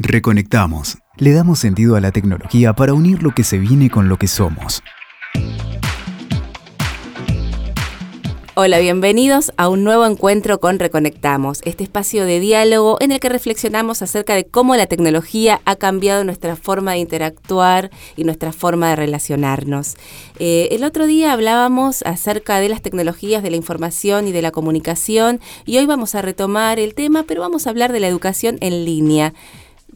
Reconectamos. Le damos sentido a la tecnología para unir lo que se viene con lo que somos. Hola, bienvenidos a un nuevo encuentro con Reconectamos, este espacio de diálogo en el que reflexionamos acerca de cómo la tecnología ha cambiado nuestra forma de interactuar y nuestra forma de relacionarnos. Eh, el otro día hablábamos acerca de las tecnologías de la información y de la comunicación y hoy vamos a retomar el tema, pero vamos a hablar de la educación en línea.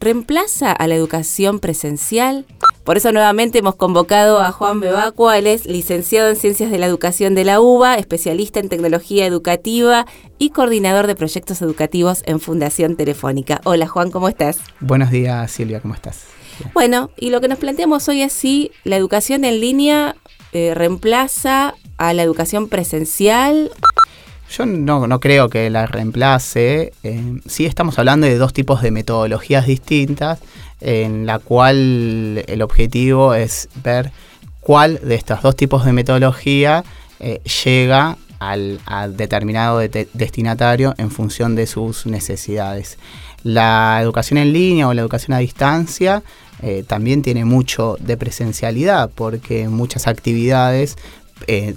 ¿Reemplaza a la educación presencial? Por eso nuevamente hemos convocado a Juan Bebacua, él es licenciado en Ciencias de la Educación de la UBA, especialista en tecnología educativa y coordinador de proyectos educativos en Fundación Telefónica. Hola Juan, ¿cómo estás? Buenos días Silvia, ¿cómo estás? Bueno, y lo que nos planteamos hoy es si la educación en línea eh, reemplaza a la educación presencial yo no, no, creo que la reemplace. Eh, sí estamos hablando de dos tipos de metodologías distintas, en la cual el objetivo es ver cuál de estos dos tipos de metodología eh, llega al, determinado destinatario en función de sus necesidades. La educación en línea o la educación a distancia eh, también tiene mucho de presencialidad porque muchas actividades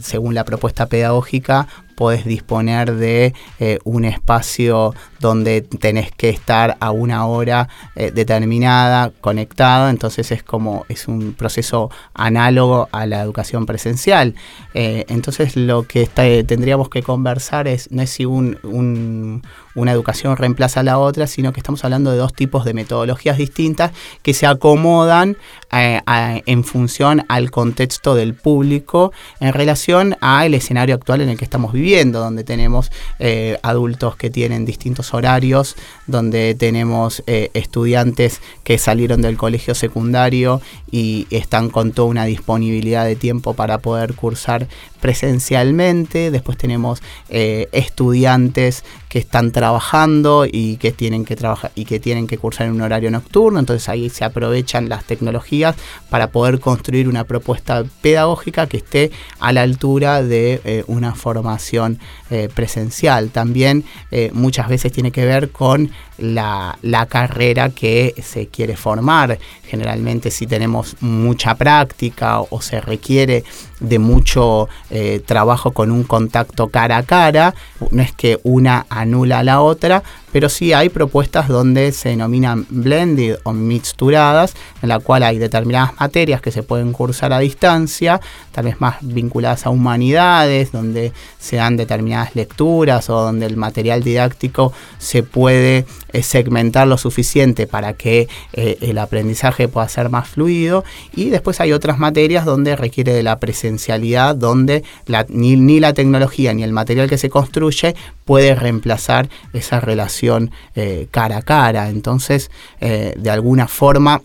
según la propuesta pedagógica, podés disponer de eh, un espacio donde tenés que estar a una hora eh, determinada conectada, entonces es como es un proceso análogo a la educación presencial. Eh, entonces lo que tendríamos que conversar es no es si una educación reemplaza a la otra, sino que estamos hablando de dos tipos de metodologías distintas que se acomodan en función al contexto del público en relación al escenario actual en el que estamos viviendo donde tenemos eh, adultos que tienen distintos horarios, donde tenemos eh, estudiantes que salieron del colegio secundario y están con toda una disponibilidad de tiempo para poder cursar presencialmente, después tenemos eh, estudiantes que están trabajando y que tienen que trabajar y que tienen que cursar en un horario nocturno, entonces ahí se aprovechan las tecnologías para poder construir una propuesta pedagógica que esté a la altura de eh, una formación eh, presencial. También muchas veces tiene que ver con la, la, carrera que se quiere formar. Generalmente si tenemos mucha práctica o se requiere de mucho eh, trabajo con un contacto cara a cara, no es que una anula a la otra, pero sí hay propuestas donde se denominan blended o mixturadas, en la cual hay determinadas materias que se pueden cursar a distancia, tal vez más vinculadas a humanidades, donde se dan determinadas lecturas o donde el material didáctico se puede eh, segmentar lo suficiente para que eh, el aprendizaje pueda ser más fluido, y después hay otras materias donde requiere de la presencia donde ni, la tecnología ni el material que se construye puede reemplazar esa relación eh, cara a cara. Entonces, eh, de alguna forma,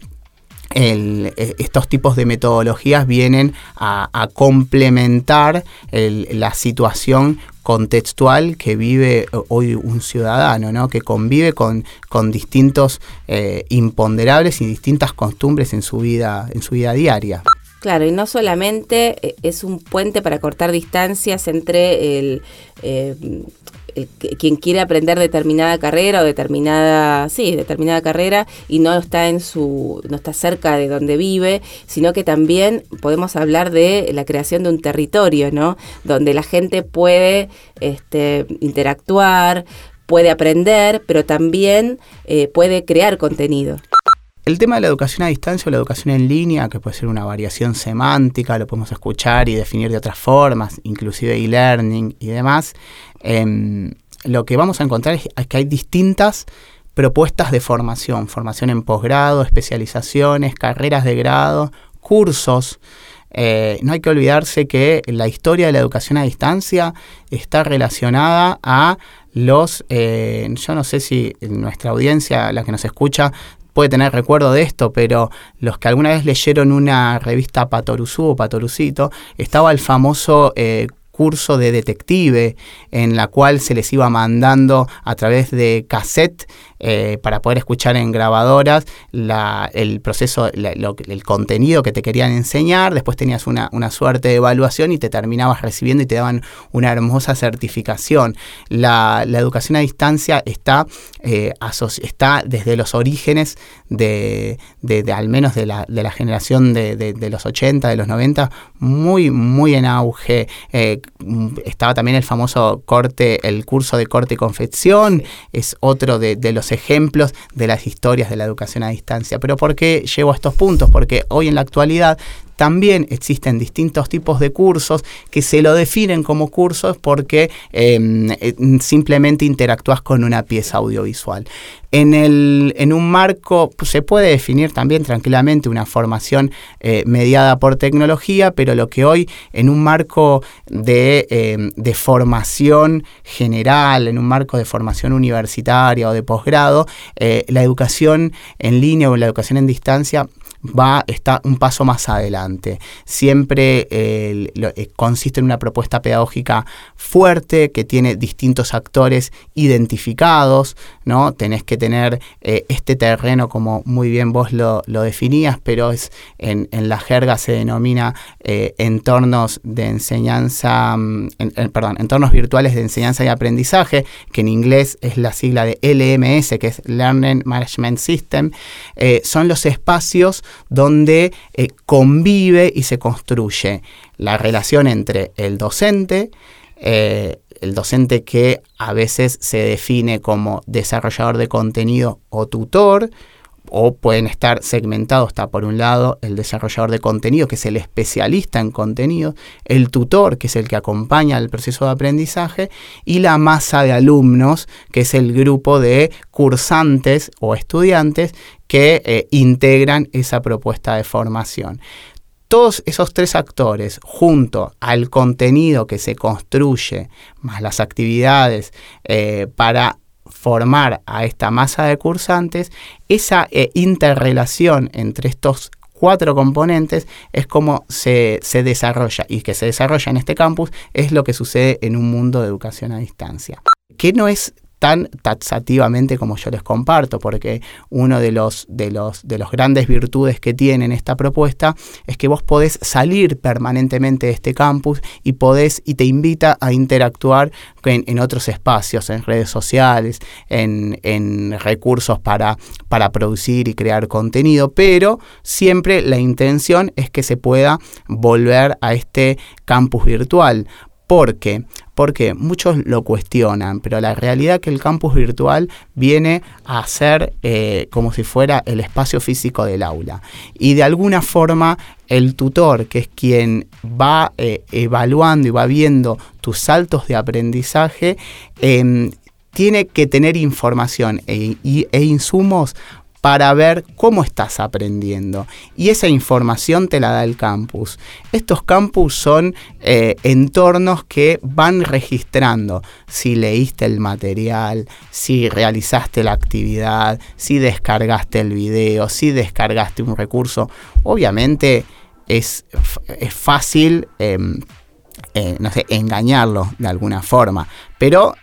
eh, estos tipos de metodologías vienen a, complementar la situación contextual que vive hoy un ciudadano, ¿no? que convive con, distintos imponderables y distintas costumbres en su vida, en su vida diaria. Claro, y no solamente es un puente para cortar distancias entre el, quien quiere aprender determinada carrera o determinada, sí, determinada carrera y no está en su, no está cerca de donde vive, sino que también podemos hablar de la creación de un territorio, ¿no? Donde la gente puede este, interactuar, puede aprender, pero también eh, puede crear contenido. El tema de la educación a distancia o la educación en línea, que puede ser una variación semántica, lo podemos escuchar y definir de otras formas, inclusive e-learning y demás, em, lo que vamos a encontrar es que hay distintas propuestas de formación, formación en posgrado, especializaciones, carreras de grado, cursos. Eh, no hay que olvidarse que la historia de la educación a distancia está relacionada a los, eh, yo no sé si nuestra audiencia, la que nos escucha, puede tener recuerdo de esto, pero los que alguna vez leyeron una revista Patoruzú o Patorucito, estaba el famoso eh, curso de detective, en la cual se les iba mandando a través de cassette eh, para poder escuchar en grabadoras el proceso, el contenido que te querían enseñar, después tenías una, suerte de evaluación y te terminabas recibiendo y te daban una hermosa certificación. La, educación a distancia está, eh, está desde los orígenes de, al menos de la, generación de, los 80, de los 90, muy, muy en auge. Eh, estaba también el famoso corte, el curso de corte y confección, es otro de, los ejemplos de las historias de la educación a distancia. Pero ¿por qué llevo a estos puntos? Porque hoy en la actualidad también existen distintos tipos de cursos que se lo definen como cursos porque em, eh, simplemente interactúas con una pieza audiovisual. En, el, en un marco se puede definir también tranquilamente una formación eh, mediada por tecnología, pero lo que hoy en un marco de, em, de, formación general, en un marco de formación universitaria o de posgrado, eh, la educación en línea o la educación en distancia va, está un paso más adelante. Siempre eh, consiste en una propuesta pedagógica fuerte que tiene distintos actores identificados, ¿no? Tenés que tener eh, este terreno, como muy bien vos lo, definías, pero es en, la jerga se denomina eh, entornos de enseñanza, mm, perdón, entornos virtuales de enseñanza y aprendizaje, que en inglés es la sigla de LMS, que es Learning Management System, son los espacios donde eh, convive y se construye la relación entre el docente, eh, el docente que a veces se define como desarrollador de contenido o tutor, o pueden estar segmentados, está por un lado el desarrollador de contenido, que es el especialista en contenido, el tutor, que es el que acompaña el proceso de aprendizaje, y la masa de alumnos, que es el grupo de cursantes o estudiantes que eh, integran esa propuesta de formación. Todos esos tres actores, junto al contenido que se construye, más las actividades eh, para formar a esta masa de cursantes, esa eh, interrelación entre estos cuatro componentes es como se, se, desarrolla y que se desarrolla en este campus es lo que sucede en un mundo de educación a distancia. Que no es tan taxativamente como yo les comparto, porque uno de los, de los, de los grandes virtudes que tiene esta propuesta es que vos podés salir permanentemente de este campus y podés y te invita a interactuar en, otros espacios, en redes sociales, en, en recursos para, para producir y crear contenido, pero siempre la intención es que se pueda volver a este campus virtual. ¿Por qué? Porque muchos lo cuestionan, pero la realidad es que el campus virtual viene a ser eh, como si fuera el espacio físico del aula. Y de alguna forma el tutor, que es quien va eh, evaluando y va viendo tus saltos de aprendizaje, em, tiene que tener información e, e insumos para ver cómo estás aprendiendo. Y esa información te la da el campus. Estos campus son eh, entornos que van registrando si leíste el material, si realizaste la actividad, si descargaste el video, si descargaste un recurso. Obviamente es, es fácil... Em, eh, no sé, engañarlo de alguna forma. Pero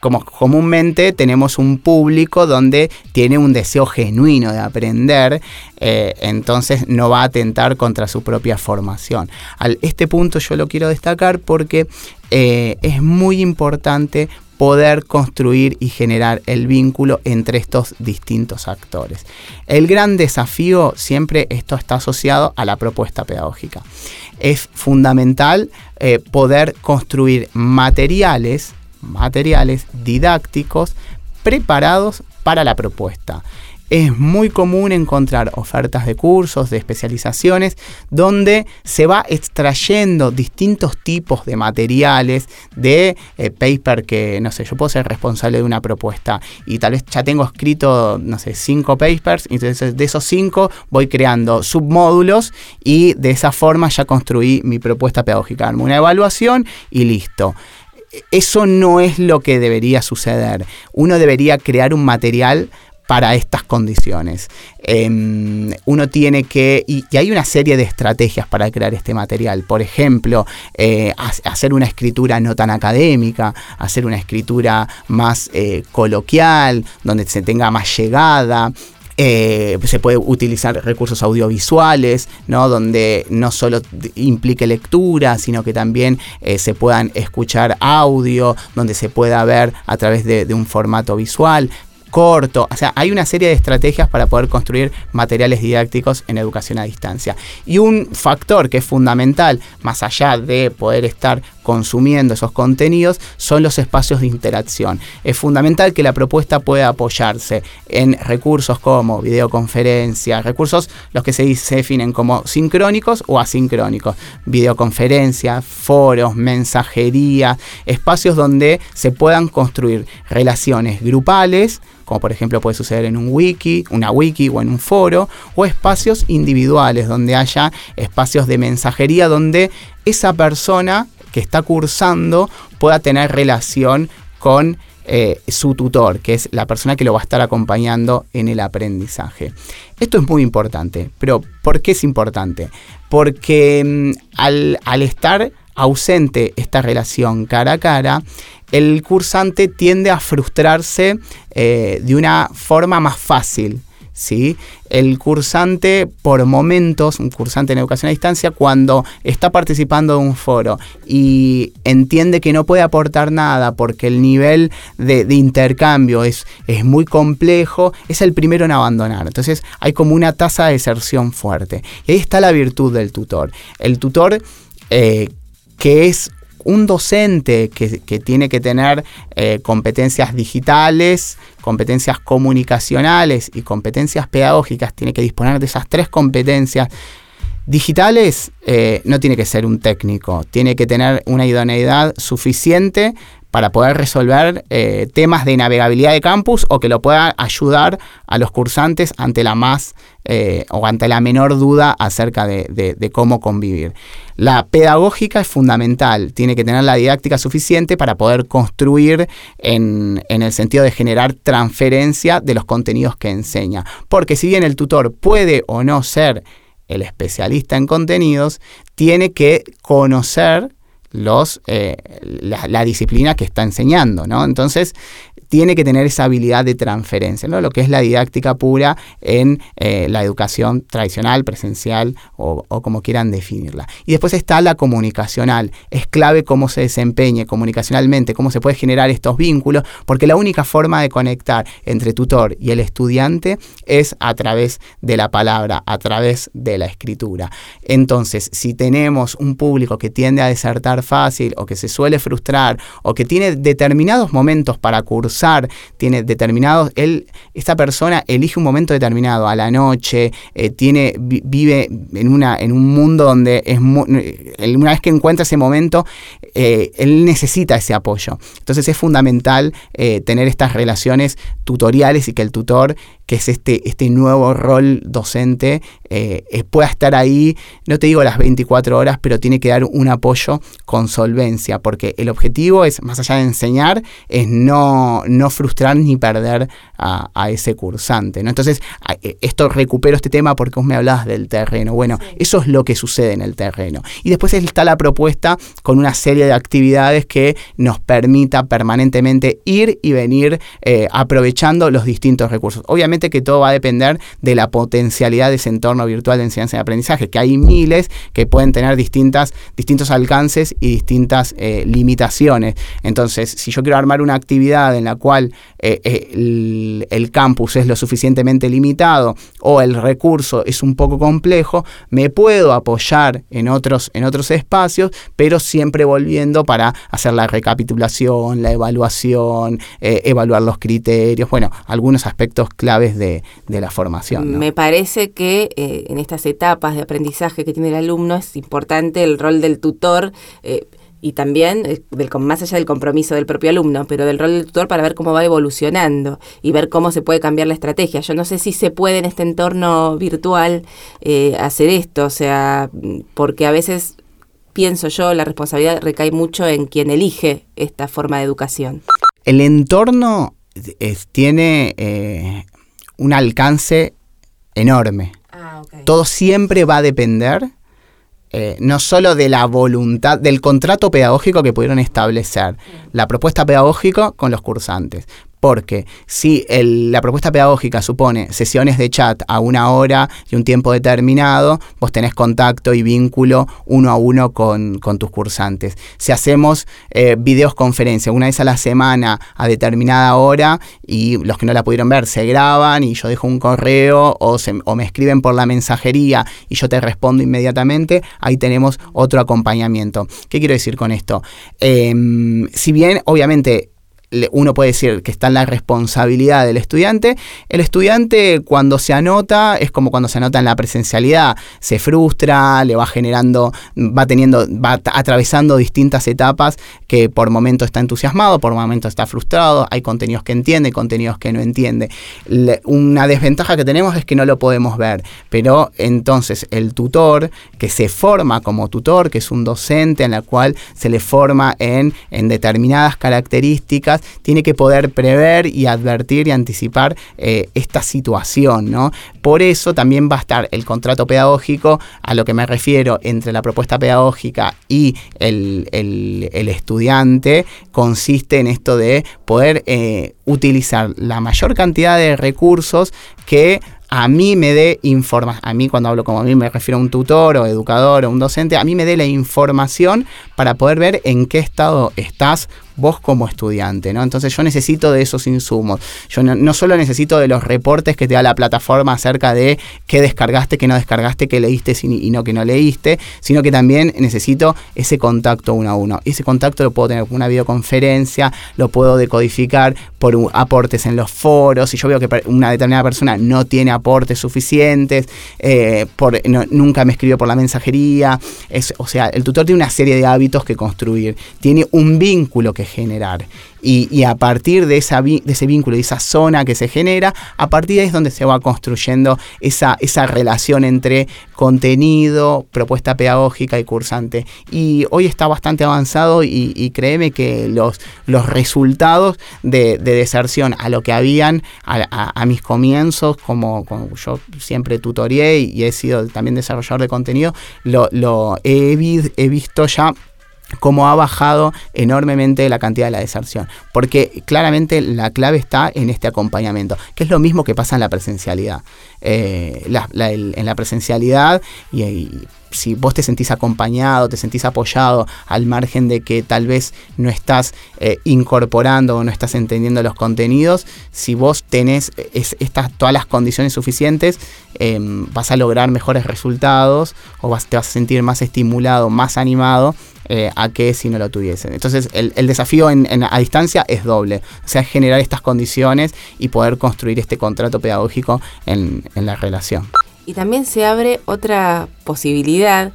como comúnmente tenemos un público donde tiene un deseo genuino de aprender, eh, entonces no va a atentar contra su propia formación. Al este punto yo lo quiero destacar porque eh, es muy importante poder construir y generar el vínculo entre estos distintos actores. El gran desafío siempre esto está asociado a la propuesta pedagógica. Es fundamental eh, poder construir materiales materiales didácticos preparados para la propuesta. Es muy común encontrar ofertas de cursos, de especializaciones, donde se va extrayendo distintos tipos de materiales, de eh, paper que, no sé, yo puedo ser responsable de una propuesta y tal vez ya tengo escrito, no sé, cinco papers, entonces de esos cinco voy creando submódulos y de esa forma ya construí mi propuesta pedagógica. Una evaluación y listo eso no es lo que debería suceder. Uno debería crear un material para estas condiciones. Em, uno tiene que, y, hay una serie de estrategias para crear este material. Por ejemplo, eh, hacer una escritura no tan académica, hacer una escritura más eh, coloquial, donde se tenga más llegada, eh, se puede utilizar recursos audiovisuales, ¿no? donde no solo implique lectura, sino que también se puedan escuchar audio, donde se pueda ver a través de un formato visual corto. O sea, hay una serie de estrategias para poder construir materiales didácticos en educación a distancia. Y un factor que es fundamental, más allá de poder estar consumiendo esos contenidos, son los espacios de interacción. Es fundamental que la propuesta pueda apoyarse en recursos como videoconferencia, recursos los que se, definen como sincrónicos o asincrónicos, videoconferencia, foros, mensajería, espacios donde se puedan construir relaciones grupales, como por ejemplo puede suceder en un wiki, una wiki o en un foro, o espacios individuales donde haya espacios de mensajería donde esa persona que está cursando pueda tener relación con eh, su tutor, que es la persona que lo va a estar acompañando en el aprendizaje. Esto es muy importante, pero ¿por qué es importante? Porque mm, al estar ausente esta relación cara a cara, el cursante tiende a frustrarse eh, de una forma más fácil. ¿sí? El cursante, por momentos, un cursante en educación a distancia, cuando está participando de un foro y entiende que no puede aportar nada porque el nivel de, intercambio es, es, muy complejo, es el primero en abandonar. Entonces hay como una tasa de deserción fuerte. Y ahí está la virtud del tutor. El tutor... Eh, que es un docente que, tiene que tener eh, competencias digitales, competencias comunicacionales y competencias pedagógicas, tiene que disponer de esas tres competencias. Digitales eh, no tiene que ser un técnico, tiene que tener una idoneidad suficiente para poder resolver eh, temas de navegabilidad de campus o que lo pueda ayudar a los cursantes ante la más eh, o ante la menor duda acerca de, cómo convivir. La pedagógica es fundamental, tiene que tener la didáctica suficiente para poder construir en, en el sentido de generar transferencia de los contenidos que enseña. Porque si bien el tutor puede o no ser el especialista en contenidos, tiene que conocer los, eh, la, disciplina que está enseñando, ¿no? Entonces, tiene que tener esa habilidad de transferencia, ¿no? lo que es la didáctica pura en eh, la educación tradicional, presencial o, como quieran definirla. Y después está la comunicacional. Es clave cómo se desempeñe comunicacionalmente, cómo se puede generar estos vínculos, porque la única forma de conectar entre tutor y el estudiante es a través de la palabra, a través de la escritura. Entonces, si tenemos un público que tiende a desertar fácil o que se suele frustrar o que tiene determinados momentos para cursar, tiene determinados, él, esta persona elige un momento determinado, a la noche, eh, tiene, vive en, una, en un mundo donde es una vez que encuentra ese momento, eh, él necesita ese apoyo. Entonces es fundamental eh, tener estas relaciones tutoriales y que el tutor que es este, este nuevo rol docente, eh, eh, pueda estar ahí, no te digo las 24 horas, pero tiene que dar un apoyo con solvencia, porque el objetivo es, más allá de enseñar, es no, no frustrar ni perder a, ese cursante. ¿no? Entonces, eh, esto recupero este tema porque vos me hablabas del terreno. Bueno, eso es lo que sucede en el terreno. Y después está la propuesta con una serie de actividades que nos permita permanentemente ir y venir aprovechando los distintos recursos. Obviamente que todo va a depender de la potencialidad de ese entorno virtual de enseñanza y aprendizaje, que hay miles que pueden tener distintas, distintos alcances y distintas eh, limitaciones. Entonces, si yo quiero armar una actividad en la cual eh, eh, el, campus es lo suficientemente limitado o el recurso es un poco complejo, me puedo apoyar en otros, en otros espacios, pero siempre volviendo para hacer la recapitulación, la evaluación, evaluar los criterios, bueno, algunos aspectos claves de, la formación. Me parece que en estas etapas de aprendizaje que tiene el alumno es importante el rol del tutor. Eh, y también eh, del, más allá del compromiso del propio alumno, pero del rol del tutor para ver cómo va evolucionando y ver cómo se puede cambiar la estrategia. Yo no sé si se puede en este entorno virtual hacer esto, o sea, porque a veces pienso yo, la responsabilidad recae mucho en quien elige esta forma de educación. El entorno tiene un alcance enorme. Ah, ok. Todo siempre va a depender eh, no solo de la voluntad, del contrato pedagógico que pudieron establecer, la propuesta pedagógica con los cursantes. Porque si la propuesta pedagógica supone sesiones de chat a una hora y un tiempo determinado, vos tenés contacto y vínculo uno a uno con, tus cursantes. Si hacemos eh, videos conferencia una vez a la semana a determinada hora y los que no la pudieron ver se graban y yo dejo un correo o, me escriben por la mensajería y yo te respondo inmediatamente, ahí tenemos otro acompañamiento. ¿Qué quiero decir con esto? Em, si bien obviamente uno puede decir que está en la responsabilidad del estudiante. El estudiante cuando se anota es como cuando se anota en la presencialidad, se frustra, le va generando, va teniendo, va atravesando distintas etapas que por momentos está entusiasmado, por momentos está frustrado, hay contenidos que entiende, contenidos que no entiende. Una desventaja que tenemos es que no lo podemos ver, pero entonces el tutor que se forma como tutor, que es un docente en la cual se le forma en, en determinadas características, tiene que poder prever y advertir y anticipar eh, esta situación, ¿no? Por eso también va a estar el contrato pedagógico, a lo que me refiero, entre la propuesta pedagógica y el, el- estudiante, consiste en esto de poder eh, utilizar la mayor cantidad de recursos que a mí me dé información, a mí cuando hablo como a mí me refiero a un tutor o educador o un docente, a mí me dé la información para poder ver en qué estado estás vos como estudiante, ¿no? Entonces yo necesito de esos insumos. Yo no, solo necesito de los reportes que te da la plataforma acerca de qué descargaste, qué no descargaste, qué leíste y no que no leíste, sino que también necesito ese contacto uno a uno. Ese contacto lo puedo tener con una videoconferencia, lo puedo decodificar por aportes en los foros. Si yo veo que una determinada persona no tiene aportes suficientes, eh, por, nunca me escribió por la mensajería. Es, o sea, el tutor tiene una serie de hábitos que construir, tiene un vínculo que generar. Y, a partir de, ese vínculo, de esa zona que se genera, a partir de ahí es donde se va construyendo esa, esa relación entre contenido, propuesta pedagógica y cursante. Y hoy está bastante avanzado y, y créeme que los, los resultados de, de deserción a lo que habían a, a- mis comienzos, como, como yo siempre tutorié y, he sido también desarrollador de contenido, lo, he visto ya cómo ha bajado enormemente la cantidad de la deserción. Porque claramente la clave está en este acompañamiento, que es lo mismo que pasa en la presencialidad. Eh, en la presencialidad, y, si vos te sentís acompañado, te sentís apoyado, al margen de que tal vez no estás eh, incorporando o no estás entendiendo los contenidos, si vos tenés es- estas, todas las condiciones suficientes, eh, vas a lograr mejores resultados o vas, te vas a sentir más estimulado, más animado eh, a que si no lo tuviesen. Entonces el, desafío en- en- a distancia es doble, o sea, generar estas condiciones y poder construir este contrato pedagógico en, en la relación. Y también se abre otra posibilidad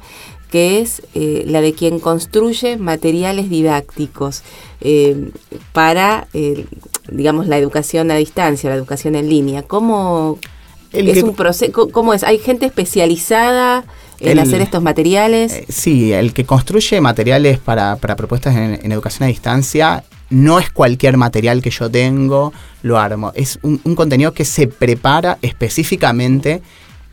que es eh, la de quien construye materiales didácticos eh, para, eh, digamos, la educación a distancia, la educación en línea. ¿Cómo El es que- un proceso? ¿Cómo es? ¿Hay gente especializada en El- hacer estos materiales? Sí, el que construye materiales para, para propuestas en, en educación a distancia no es cualquier material que yo tengo, lo armo. Es un, contenido que se prepara específicamente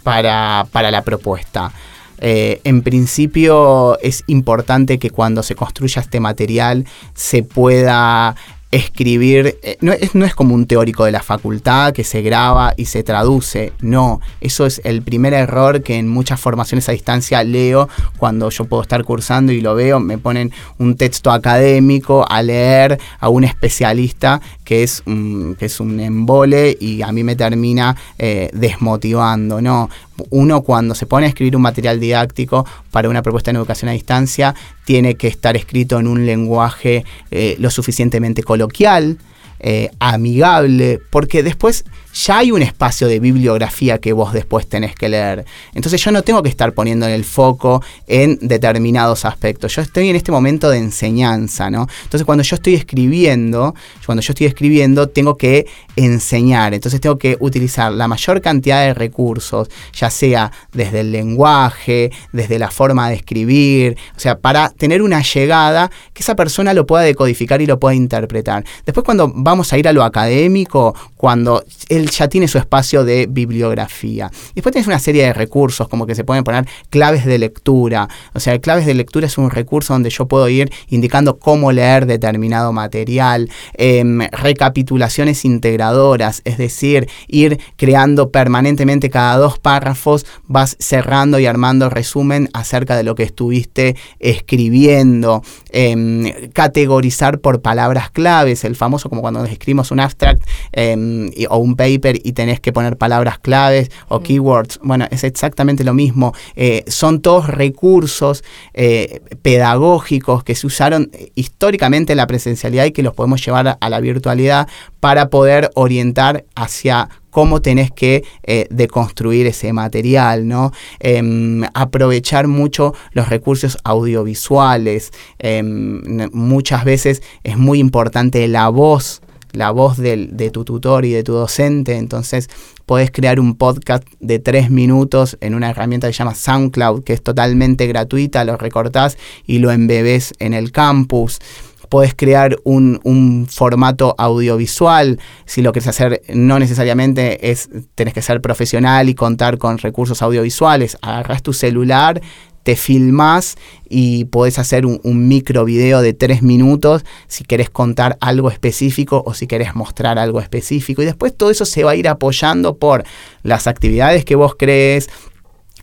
para, para la propuesta. Eh, en principio es importante que cuando se construya este material se pueda escribir, eh, no, es, no es como un teórico de la facultad que se graba y se traduce, no, eso es el primer error que en muchas formaciones a distancia leo cuando yo puedo estar cursando y lo veo, me ponen un texto académico a leer a un especialista que es, un- que es un embole y a mí me termina eh, desmotivando, no, uno cuando se pone a escribir un material didáctico para una propuesta en educación a distancia, tiene que estar escrito en un lenguaje eh, lo suficientemente coloquial, eh, amigable, porque después ya hay un espacio de bibliografía que vos después tenés que leer. Entonces yo no tengo que estar poniendo el foco en determinados aspectos. Yo estoy en este momento de enseñanza, ¿no? Entonces cuando yo estoy escribiendo, cuando yo estoy escribiendo, tengo que enseñar. Entonces tengo que utilizar la mayor cantidad de recursos, ya sea desde el lenguaje, desde la forma de escribir, o sea, para tener una llegada que esa persona lo pueda decodificar y lo pueda interpretar. Después cuando va vamos a ir a lo académico cuando él ya tiene su espacio de bibliografía. Después tienes una serie de recursos, como que se pueden poner claves de lectura. O sea, claves de lectura es un recurso donde yo puedo ir indicando cómo leer determinado material, em, recapitulaciones integradoras, es decir, ir creando permanentemente cada dos párrafos, vas cerrando y armando resumen acerca de lo que estuviste escribiendo, em, categorizar por palabras claves, el famoso como cuando escribimos un abstract em, o un paper y tenés que poner palabras claves o keywords, bueno, es exactamente lo mismo, eh, son todos recursos eh, pedagógicos que se usaron históricamente en la presencialidad y que los podemos llevar a la virtualidad para poder orientar hacia cómo tenés que eh, deconstruir ese material, ¿no? Em, aprovechar mucho los recursos audiovisuales. Em, muchas veces es muy importante la voz la voz de tu tutor y de tu docente, entonces podés crear un podcast de tres minutos en una herramienta que se llama SoundCloud, que es totalmente gratuita, lo recortás y lo embebés en el campus podés crear un, formato audiovisual. Si lo quieres hacer, no necesariamente es, tenés que ser profesional y contar con recursos audiovisuales. Agarrás tu celular, te filmás y podés hacer un, micro video de tres minutos si querés contar algo específico o si querés mostrar algo específico. Y después todo eso se va a ir apoyando por las actividades que vos crees,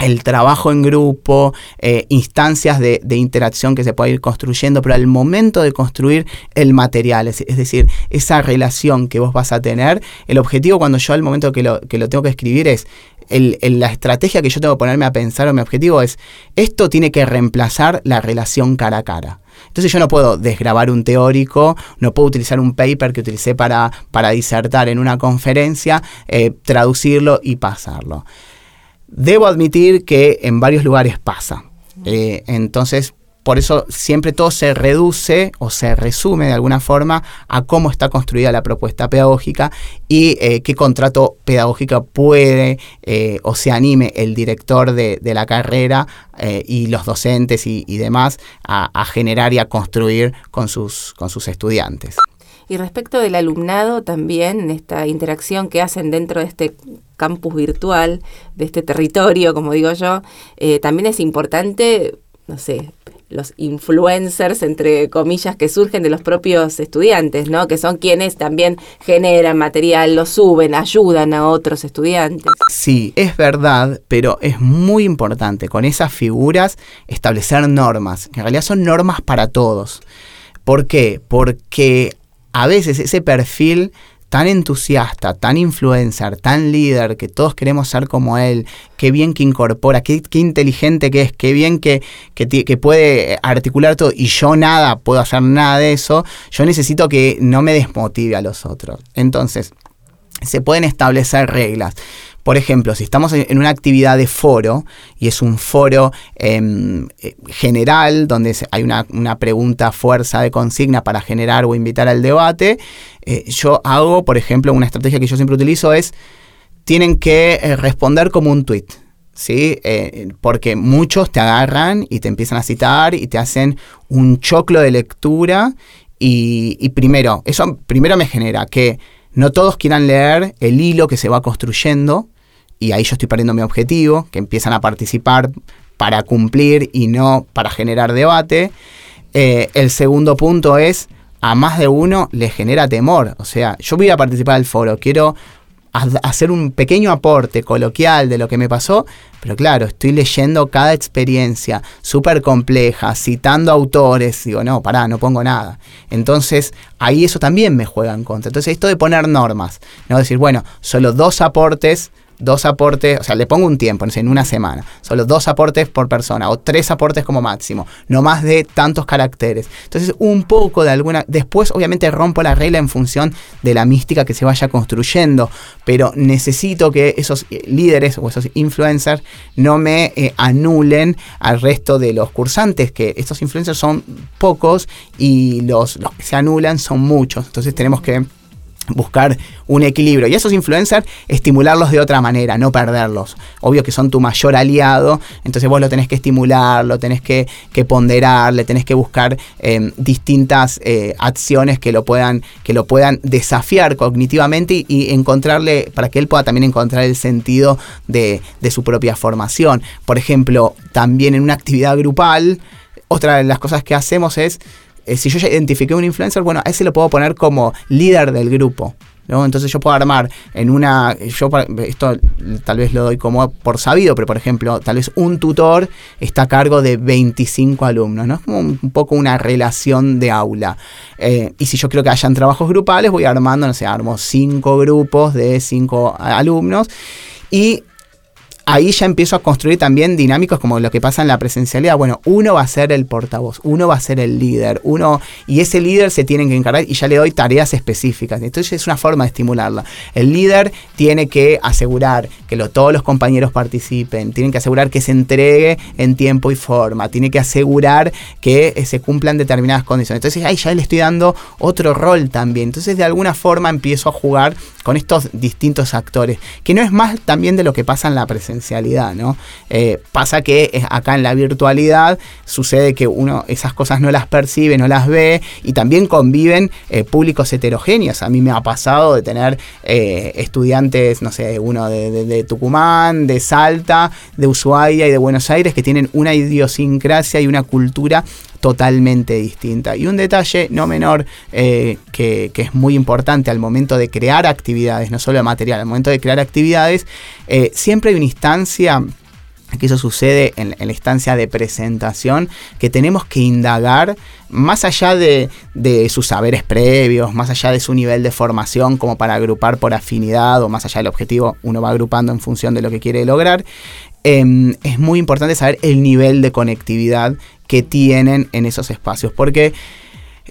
el trabajo en grupo, eh, instancias de, interacción que se puede ir construyendo, pero al momento de construir el material, es, decir, esa relación que vos vas a tener, el objetivo cuando yo al momento que lo, que lo tengo que escribir es, la estrategia que yo tengo que ponerme a pensar o mi objetivo es, esto tiene que reemplazar la relación cara a cara. Entonces yo no puedo desgrabar un teórico, no puedo utilizar un paper que utilicé para, para disertar en una conferencia, eh, traducirlo y pasarlo. Debo admitir que en varios lugares pasa. Eh, entonces, por eso siempre todo se reduce o se resume de alguna forma a cómo está construida la propuesta pedagógica y eh, qué contrato pedagógico puede eh, o se anime el director de, la carrera y los docentes y, demás a, a, generar y a construir con sus, con sus estudiantes. Y respecto del alumnado también, esta interacción que hacen dentro de este campus virtual, de este territorio, como digo yo, eh, también es importante, no sé, los influencers, entre comillas, que surgen de los propios estudiantes, ¿no? Que son quienes también generan material, lo suben, ayudan a otros estudiantes. Sí, es verdad, pero es muy importante con esas figuras establecer normas, que en realidad son normas para todos. ¿Por qué? Porque a veces ese perfil tan entusiasta, tan influencer, tan líder, que todos queremos ser como él, qué bien que incorpora, qué, inteligente que es, qué bien que, que, puede articular todo y yo nada, puedo hacer nada de eso, yo necesito que no me desmotive a los otros. Entonces, se pueden establecer reglas. Por ejemplo, si estamos en una actividad de foro y es un foro em, eh, general donde hay una, pregunta fuerza de consigna para generar o invitar al debate, eh, yo hago, por ejemplo, una estrategia que yo siempre utilizo es, tienen que eh, responder como un tweet. ¿sí? porque muchos te agarran y te empiezan a citar y te hacen un choclo de lectura y, y primero, eso primero me genera que no todos quieran leer el hilo que se va construyendo, y ahí yo estoy perdiendo mi objetivo, que empiezan a participar para cumplir y no para generar debate. Eh, el segundo punto es, a más de uno le genera temor. O sea, yo voy a participar del foro, quiero hacer un pequeño aporte coloquial de lo que me pasó, pero claro, estoy leyendo cada experiencia súper compleja, citando autores, digo, no, pará, no pongo nada. Entonces, ahí eso también me juega en contra. Entonces, esto de poner normas, no decir, bueno, solo dos aportes dos aportes, o sea, le pongo un tiempo, en una semana, solo dos aportes por persona o tres aportes como máximo, no más de tantos caracteres. Entonces, un poco de alguna, después obviamente rompo la regla en función de la mística que se vaya construyendo, pero necesito que esos líderes o esos influencers no me eh, anulen al resto de los cursantes, que estos influencers son pocos y los que se anulan son muchos. Entonces tenemos que buscar un equilibrio. Y esos influencers, estimularlos de otra manera, no perderlos. Obvio que son tu mayor aliado, entonces vos lo tenés que estimular, lo tenés que, ponderar, le tenés que buscar em, distintas eh, acciones que lo, puedan, que lo puedan desafiar cognitivamente y, encontrarle, para que él pueda también encontrar el sentido de, de su propia formación. Por ejemplo, también en una actividad grupal, otra de las cosas que hacemos es eh, si yo ya identifiqué un influencer, bueno, a ese lo puedo poner como líder del grupo. ¿no? Entonces yo puedo armar en una, yo esto tal vez lo doy como por sabido, pero por ejemplo, tal vez un tutor está a cargo de 25 alumnos, ¿no? Es como un, poco una relación de aula. Eh, y si yo creo que hayan trabajos grupales, voy armando, no sé, armo cinco grupos de cinco alumnos. Y ahí ya empiezo a construir también dinámicos como lo que pasa en la presencialidad. Bueno, uno va a ser el portavoz, uno va a ser el líder, uno y ese líder se tiene que encargar y ya le doy tareas específicas. Entonces es una forma de estimularla. El líder tiene que asegurar que todos los compañeros participen, tienen que asegurar que se entregue en tiempo y forma, tiene que asegurar que eh, se cumplan determinadas condiciones. Entonces ahí ya le estoy dando otro rol también. Entonces de alguna forma empiezo a jugar con estos distintos actores, que no es más también de lo que pasa en la presencialidad, ¿no? Eh, pasa que eh, acá en la virtualidad sucede que uno esas cosas no las percibe, no las ve, y también conviven eh, públicos heterogéneos. A mí me ha pasado de tener estudiantes, no sé, uno de, Tucumán, de Salta, de Ushuaia y de Buenos Aires, que tienen una idiosincrasia y una cultura totalmente distinta. Y un detalle no menor eh, que, es muy importante al momento de crear actividades, no solo de material, al momento de crear actividades, eh, siempre hay una instancia que eso sucede en, la instancia de presentación, que tenemos que indagar más allá de, sus saberes previos, más allá de su nivel de formación como para agrupar por afinidad o más allá del objetivo, uno va agrupando en función de lo que quiere lograr, em, es muy importante saber el nivel de conectividad que tienen en esos espacios. Porque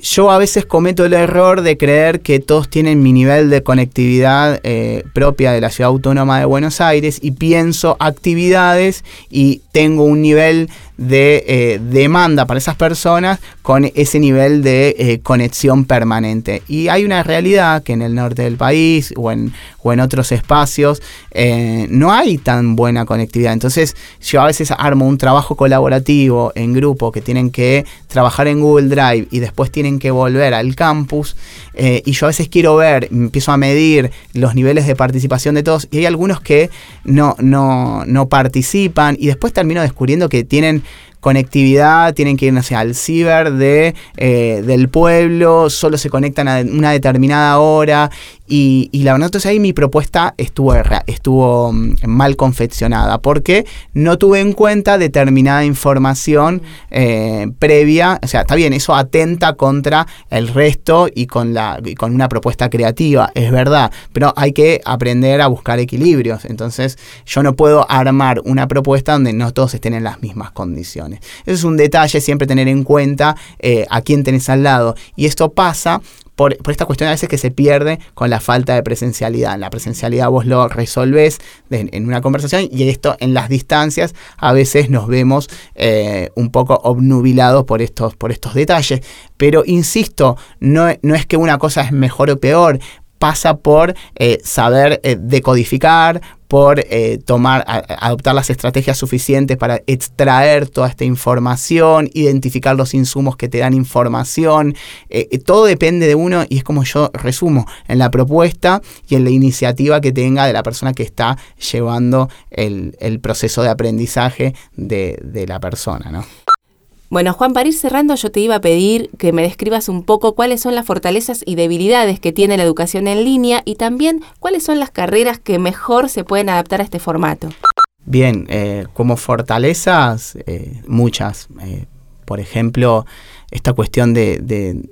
yo a veces cometo el error de creer que todos tienen mi nivel de conectividad eh, propia de la ciudad autónoma de Buenos Aires y pienso actividades y tengo un nivel de eh, demanda para esas personas con ese nivel de eh, conexión permanente. Y hay una realidad que en el norte del país o en, o en otros espacios eh, no hay tan buena conectividad. Entonces yo a veces armo un trabajo colaborativo en grupo que tienen que trabajar en Google Drive y después tienen que volver al campus y yo a veces quiero ver, empiezo a medir los niveles de participación de todos y hay algunos que no, no, no participan y después termino descubriendo que tienen conectividad, tienen que ir al ciber de, eh, del pueblo, solo se conectan a una determinada hora y, la verdad, entonces ahí mi propuesta estuvo, estuvo mm, mal confeccionada porque no tuve en cuenta determinada información eh, previa. O sea, está bien, eso atenta contra el resto y con, la, con una propuesta creativa, es verdad, pero hay que aprender a buscar equilibrios. Entonces, yo no puedo armar una propuesta donde no todos estén en las mismas condiciones. Eso es un detalle, siempre tener en cuenta eh, a quién tenés al lado. Y esto pasa por, esta cuestión a veces que se pierde con la falta de presencialidad. En la presencialidad vos lo resolvés en una conversación y esto en las distancias a veces nos vemos eh, un poco obnubilados por estos, por estos detalles. Pero insisto, no, no es que una cosa es mejor o peor, pasa por eh, saber eh, decodificar, por eh, tomar, adoptar las estrategias suficientes para extraer toda esta información, identificar los insumos que te dan información. todo depende de uno y es como yo resumo en la propuesta y en la iniciativa que tenga de la persona que está llevando el, proceso de aprendizaje de, de la persona. ¿no? Bueno, Juan, para ir cerrando, yo te iba a pedir que me describas un poco cuáles son las fortalezas y debilidades que tiene la educación en línea y también cuáles son las carreras que mejor se pueden adaptar a este formato. Bien, eh, como fortalezas, eh, muchas. Eh, por ejemplo, esta cuestión de,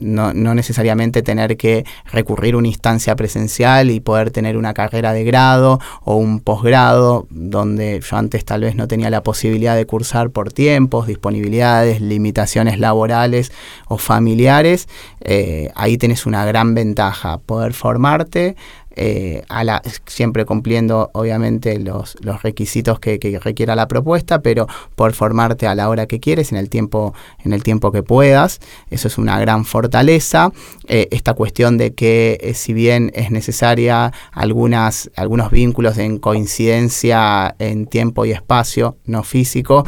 no, necesariamente tener que recurrir a una instancia presencial y poder tener una carrera de grado o un posgrado, donde yo antes tal vez no tenía la posibilidad de cursar por tiempos, disponibilidades, limitaciones laborales o familiares, eh, ahí tenés una gran ventaja, poder formarte eh, a la, siempre cumpliendo obviamente los, los requisitos que, requiera la propuesta, pero por formarte a la hora que quieres, en el tiempo, en el tiempo que puedas. Eso es una gran fortaleza. Eh, esta cuestión de que eh, si bien es necesaria algunas, algunos vínculos en coincidencia en tiempo y espacio, no físico,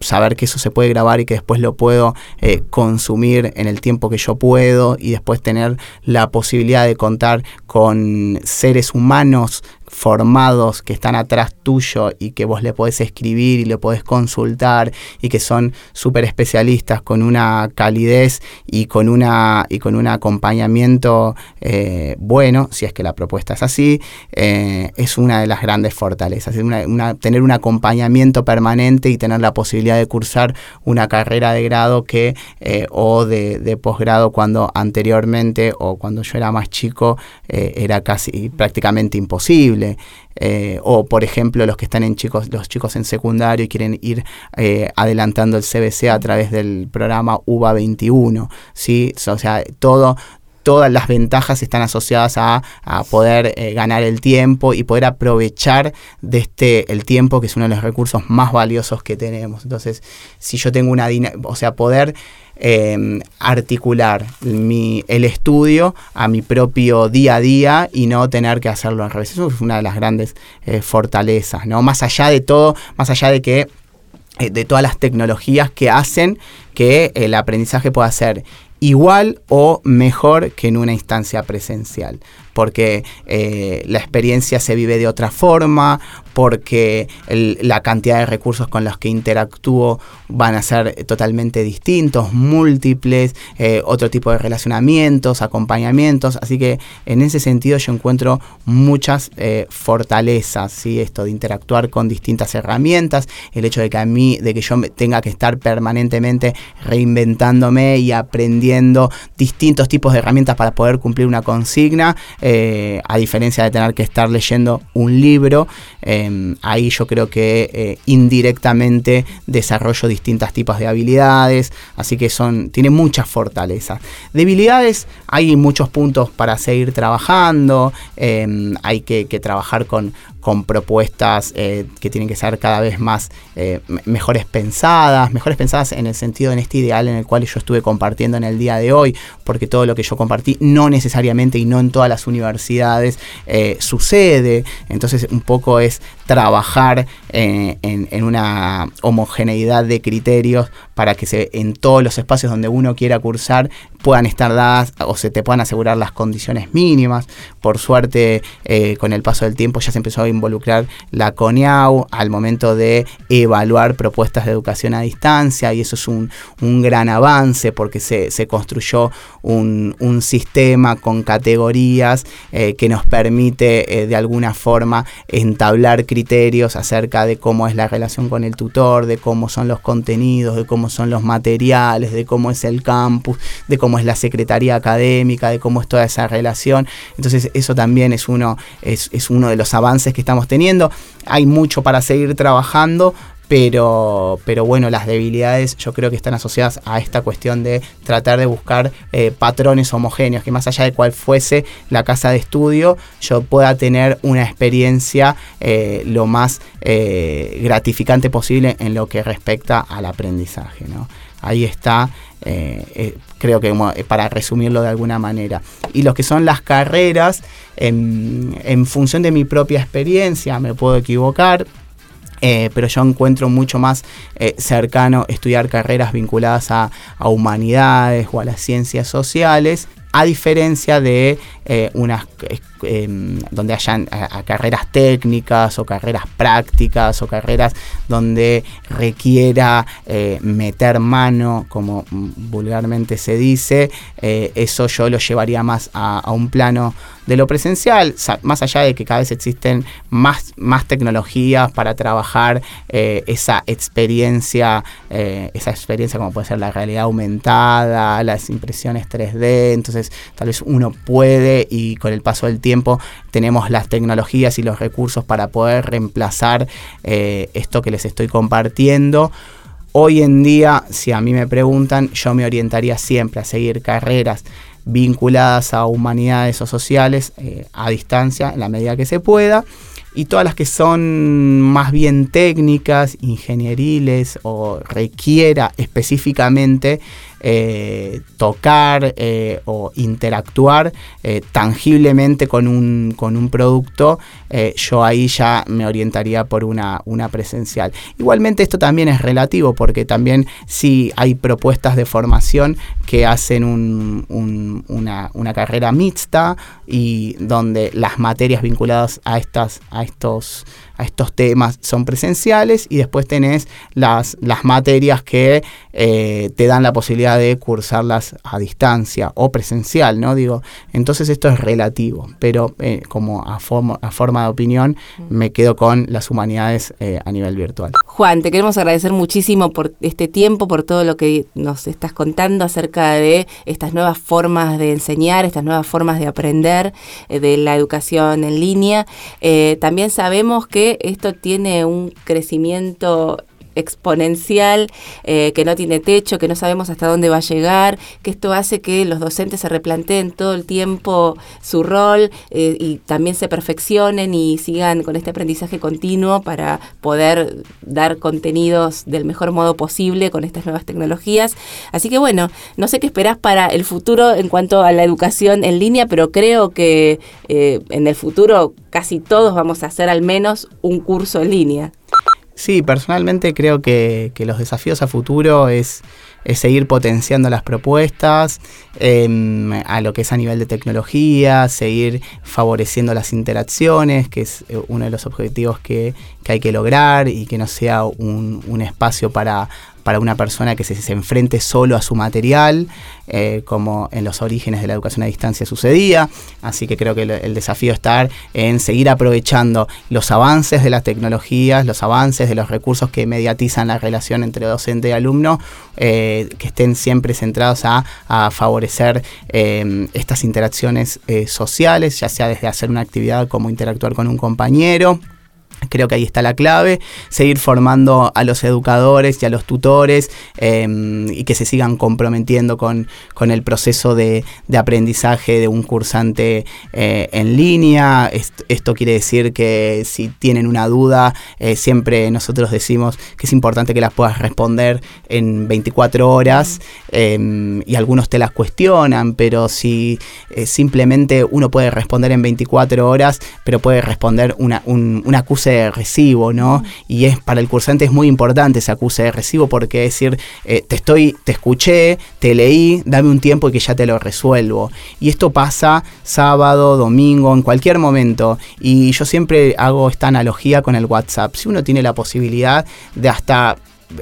saber que eso se puede grabar y que después lo puedo consumir en el tiempo que yo puedo y después tener la posibilidad de contar con seres humanos formados que están atrás tuyo y que vos le podés escribir y le podés consultar y que son súper especialistas con una calidez y con, una, y con un acompañamiento eh, bueno, si es que la propuesta es así, eh, es una de las grandes fortalezas. tener un acompañamiento permanente y tener la posibilidad de cursar una carrera de grado que eh, o de, de posgrado cuando anteriormente o cuando yo era más chico era casi prácticamente imposible. Eh, o por ejemplo los que están en chicos, los chicos en secundario y quieren ir eh, adelantando el CBC a través del programa UBA 21, ¿sí? O sea, todo, todas las ventajas están asociadas a, poder eh, ganar el tiempo y poder aprovechar de este el tiempo que es uno de los recursos más valiosos que tenemos. Entonces, si yo tengo una o sea, poder Em, articular mi, el estudio a mi propio día a día y no tener que hacerlo al revés. Eso es una de las grandes eh, fortalezas, ¿no? Más allá de todo, más allá de que eh, de todas las tecnologías que hacen que el aprendizaje pueda ser igual o mejor que en una instancia presencial porque eh, la experiencia se vive de otra forma, porque la cantidad de recursos con los que interactúo van a ser totalmente distintos, múltiples, eh, otro tipo de relacionamientos, acompañamientos, así que en ese sentido yo encuentro muchas eh, fortalezas, ¿sí? esto de interactuar con distintas herramientas, el hecho de que a mí, de que yo tenga que estar permanentemente reinventándome y aprendiendo distintos tipos de herramientas para poder cumplir una consigna, eh, a diferencia de tener que estar leyendo un libro, em, ahí yo creo que eh, indirectamente desarrollo distintos tipos de habilidades, así que son, tiene muchas fortalezas. Debilidades, hay muchos puntos para seguir trabajando, em, hay que, trabajar con, con propuestas eh, que tienen que ser cada vez más mejores pensadas, mejores pensadas en el sentido, en este ideal en el cual yo estuve compartiendo en el día de hoy, porque todo lo que yo compartí no necesariamente y no en todas las universidades eh, sucede. Entonces un poco es trabajar eh, en, una homogeneidad de criterios para que se, en todos los espacios donde uno quiera cursar puedan estar dadas o se te puedan asegurar las condiciones mínimas. Por suerte, eh, con el paso del tiempo ya se empezó a involucrar la CONIAU al momento de evaluar propuestas de educación a distancia y eso es un, gran avance porque se, construyó un, sistema con categorías eh, que nos permite de alguna forma entablar criterios acerca de cómo es la relación con el tutor, de cómo son los contenidos, de cómo son los materiales, de cómo es el campus, de cómo es la secretaría académica, de cómo es toda esa relación. Entonces eso también es uno, es, es uno de los avances que estamos teniendo. Hay mucho para seguir trabajando, pero, pero bueno, las debilidades yo creo que están asociadas a esta cuestión de tratar de buscar eh, patrones homogéneos, que más allá de cuál fuese la casa de estudio, yo pueda tener una experiencia eh, lo más eh, gratificante posible en lo que respecta al aprendizaje. ¿no? Ahí está, creo que para resumirlo de alguna manera. Y lo que son las carreras, en, en función de mi propia experiencia, me puedo equivocar, eh, pero yo encuentro mucho más eh, cercano estudiar carreras vinculadas a, humanidades o a las ciencias sociales, a diferencia de eh, unas em, donde hayan carreras técnicas o carreras prácticas o carreras donde requiera meter mano, como vulgarmente se dice, eso yo lo llevaría más a un plano de lo presencial, más allá de que cada vez existen más, más tecnologías para trabajar eh, esa experiencia, eh, esa experiencia como puede ser la realidad aumentada, las impresiones 3D, entonces tal vez uno puede y con el paso del tiempo tenemos las tecnologías y los recursos para poder reemplazar eh, esto que les estoy compartiendo. Hoy en día, si a mí me preguntan, yo me orientaría siempre a seguir carreras vinculadas a humanidades o sociales eh, a distancia en la medida que se pueda. Y todas las que son más bien técnicas, ingenieriles o requiera específicamente eh, tocar eh, o interactuar eh, tangiblemente con un, con un producto, yo ahí ya me orientaría por una, una presencial. Igualmente esto también es relativo porque también si hay propuestas de formación que hacen una, una, carrera mixta y donde las materias vinculadas a, estas, a estos estos temas son presenciales y después tenés las, las materias que eh, te dan la posibilidad de cursarlas a distancia o presencial, ¿no? Digo, entonces esto es relativo, pero eh, como a, forma, a forma de opinión me quedo con las humanidades eh, a nivel virtual. Juan, te queremos agradecer muchísimo por este tiempo, por todo lo que nos estás contando acerca de estas nuevas formas de enseñar, estas nuevas formas de aprender de la educación en línea. también sabemos que esto tiene un crecimiento exponencial, eh, que no tiene techo, que no sabemos hasta dónde va a llegar, que esto hace que los docentes se replanteen todo el tiempo su rol eh, y también se perfeccionen y sigan con este aprendizaje continuo para poder dar contenidos del mejor modo posible con estas nuevas tecnologías. Así que bueno, no sé qué esperás para el futuro en cuanto a la educación en línea, pero creo que eh, en el futuro casi todos vamos a hacer al menos un curso en línea. Sí, personalmente creo que, los desafíos a futuro es, seguir potenciando las propuestas em, a lo que es a nivel de tecnología, seguir favoreciendo las interacciones, que es eh, uno de los objetivos que, hay que lograr y que no sea un, un espacio para para una persona que se, se enfrente solo a su material, eh, como en los orígenes de la educación a distancia sucedía. Así que creo que el, desafío está en seguir aprovechando los avances de las tecnologías, los avances de los recursos que mediatizan la relación entre docente y alumno, eh, que estén siempre centrados a, favorecer eh, estas interacciones sociales, ya sea desde hacer una actividad como interactuar con un compañero, Creo que ahí está la clave, seguir formando a los educadores y a los tutores em, y que se sigan comprometiendo con, el proceso de, aprendizaje de un cursante eh, en línea. Esto, quiere decir que si tienen una duda, eh, siempre nosotros decimos que es importante que las puedas responder en 24 horas em, y algunos te las cuestionan, pero si eh, simplemente uno puede responder en 24 horas, pero puede responder una, un, un acuse de recibo, ¿no? Y es para el cursante es muy importante ese acuse de recibo porque es decir, eh, te estoy, te escuché, te leí, dame un tiempo y que ya te lo resuelvo. Y esto pasa sábado, domingo, en cualquier momento. Y yo siempre hago esta analogía con el WhatsApp. Si uno tiene la posibilidad de hasta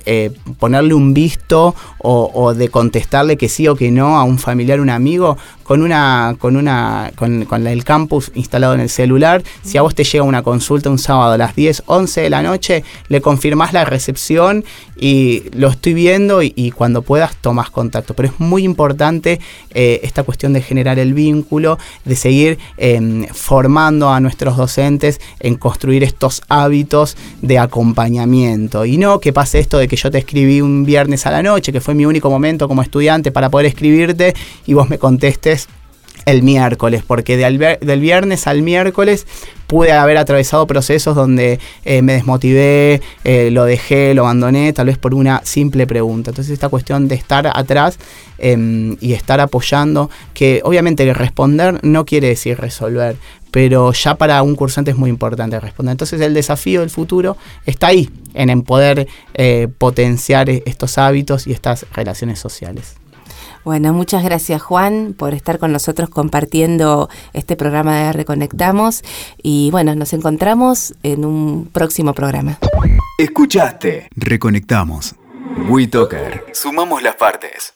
eh, ponerle un visto o, o, de contestarle que sí o que no a un familiar, un amigo, con una, con una, con, el campus instalado en el celular. Si a vos te llega una consulta un sábado a las 10, 11 de la noche, le confirmás la recepción y lo estoy viendo y, cuando puedas tomas contacto. Pero es muy importante eh, esta cuestión de generar el vínculo, de seguir em, formando a nuestros docentes en construir estos hábitos de acompañamiento. Y no que pase esto de que yo te escribí un viernes a la noche, que fue mi único momento como estudiante para poder escribirte y vos me contestes el miércoles, porque del viernes al miércoles pude haber atravesado procesos donde eh, me desmotivé, eh, lo dejé, lo abandoné, tal vez por una simple pregunta. Entonces esta cuestión de estar atrás em, y estar apoyando, que obviamente responder no quiere decir resolver, pero ya para un cursante es muy importante responder. Entonces el desafío del futuro está ahí, en poder eh, potenciar estos hábitos y estas relaciones sociales. Bueno, muchas gracias Juan por estar con nosotros compartiendo este programa de Reconectamos y bueno, nos encontramos en un próximo programa. Escuchaste. Reconectamos. WeToker. Sumamos las partes.